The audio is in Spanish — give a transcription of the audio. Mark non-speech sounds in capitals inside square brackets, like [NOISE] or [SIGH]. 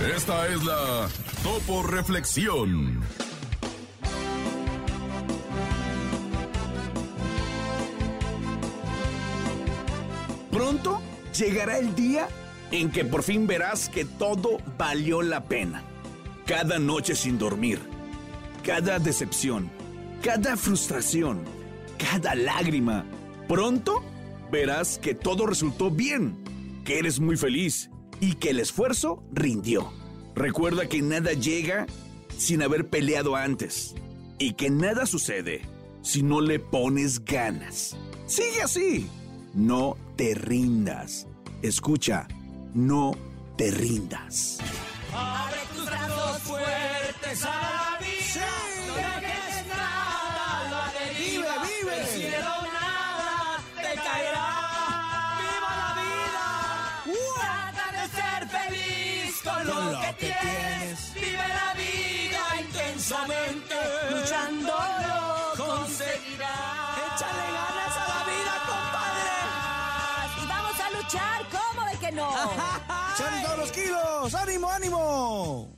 Esta es la Topo Reflexión. Pronto llegará el día en que por fin verás que todo valió la pena. Cada noche sin dormir, cada decepción, cada frustración, cada lágrima. Pronto verás que todo resultó bien, que eres muy feliz y que el esfuerzo rindió. Recuerda que nada llega sin haber peleado antes y que nada sucede si no le pones ganas. Sigue así. No te rindas. Escucha, no te rindas. Intensamente. Luchando lo conseguirás. Échale ganas a la vida, Y vamos a luchar, ¿cómo de que no? [LAUGHS] ¡Echan todos los kilos! ¡Ánimo, ánimo!